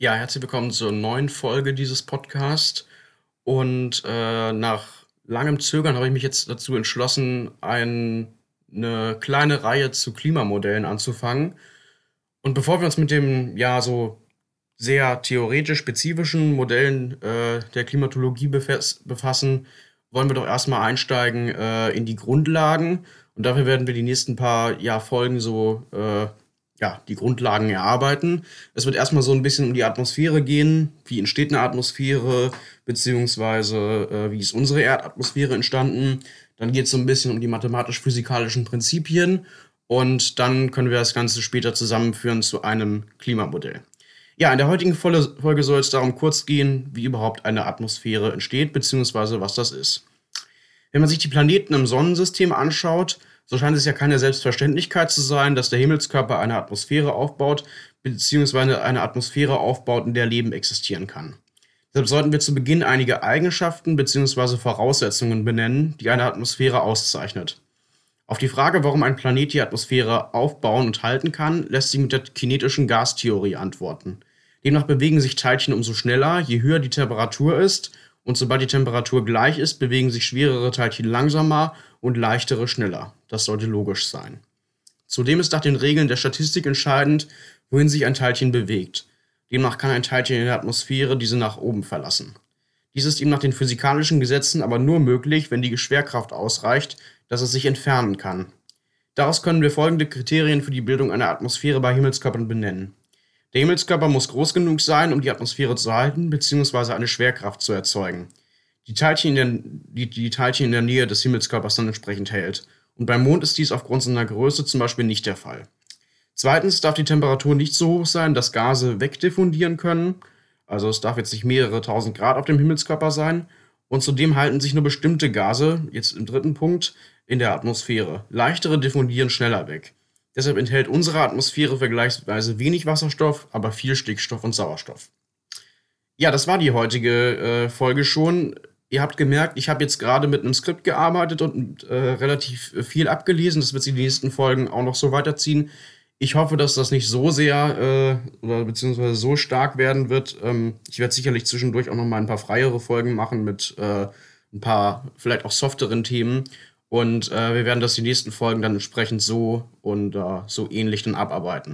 Ja, herzlich willkommen zur neuen Folge dieses Podcasts. Und äh, nach langem Zögern habe ich mich jetzt dazu entschlossen, ein, eine kleine Reihe zu Klimamodellen anzufangen. Und bevor wir uns mit dem, ja, so sehr theoretisch spezifischen Modellen äh, der Klimatologie befassen, wollen wir doch erstmal einsteigen äh, in die Grundlagen. Und dafür werden wir die nächsten paar ja, Folgen so äh, ja, die Grundlagen erarbeiten. Es wird erstmal so ein bisschen um die Atmosphäre gehen. Wie entsteht eine Atmosphäre, beziehungsweise äh, wie ist unsere Erdatmosphäre entstanden. Dann geht es so ein bisschen um die mathematisch-physikalischen Prinzipien und dann können wir das Ganze später zusammenführen zu einem Klimamodell. Ja, in der heutigen Folge soll es darum kurz gehen, wie überhaupt eine Atmosphäre entsteht, beziehungsweise was das ist. Wenn man sich die Planeten im Sonnensystem anschaut, so scheint es ja keine Selbstverständlichkeit zu sein, dass der Himmelskörper eine Atmosphäre aufbaut, beziehungsweise eine Atmosphäre aufbaut, in der Leben existieren kann. Deshalb sollten wir zu Beginn einige Eigenschaften bzw. Voraussetzungen benennen, die eine Atmosphäre auszeichnet. Auf die Frage, warum ein Planet die Atmosphäre aufbauen und halten kann, lässt sich mit der kinetischen Gastheorie antworten. Demnach bewegen sich Teilchen umso schneller, je höher die Temperatur ist, und sobald die Temperatur gleich ist, bewegen sich schwerere Teilchen langsamer und leichtere schneller. Das sollte logisch sein. Zudem ist nach den Regeln der Statistik entscheidend, wohin sich ein Teilchen bewegt. Demnach kann ein Teilchen in der Atmosphäre diese nach oben verlassen. Dies ist ihm nach den physikalischen Gesetzen aber nur möglich, wenn die Schwerkraft ausreicht, dass es sich entfernen kann. Daraus können wir folgende Kriterien für die Bildung einer Atmosphäre bei Himmelskörpern benennen. Der Himmelskörper muss groß genug sein, um die Atmosphäre zu halten bzw. eine Schwerkraft zu erzeugen die Teilchen, der, die, die Teilchen in der Nähe des Himmelskörpers dann entsprechend hält. Und beim Mond ist dies aufgrund seiner Größe zum Beispiel nicht der Fall. Zweitens darf die Temperatur nicht so hoch sein, dass Gase wegdiffundieren können. Also es darf jetzt nicht mehrere tausend Grad auf dem Himmelskörper sein. Und zudem halten sich nur bestimmte Gase, jetzt im dritten Punkt, in der Atmosphäre. Leichtere diffundieren schneller weg. Deshalb enthält unsere Atmosphäre vergleichsweise wenig Wasserstoff, aber viel Stickstoff und Sauerstoff. Ja, das war die heutige äh, Folge schon. Ihr habt gemerkt, ich habe jetzt gerade mit einem Skript gearbeitet und äh, relativ viel abgelesen. Das wird sich die nächsten Folgen auch noch so weiterziehen. Ich hoffe, dass das nicht so sehr äh, oder beziehungsweise so stark werden wird. Ähm, ich werde sicherlich zwischendurch auch noch mal ein paar freiere Folgen machen mit äh, ein paar vielleicht auch softeren Themen. Und äh, wir werden das die nächsten Folgen dann entsprechend so und äh, so ähnlich dann abarbeiten.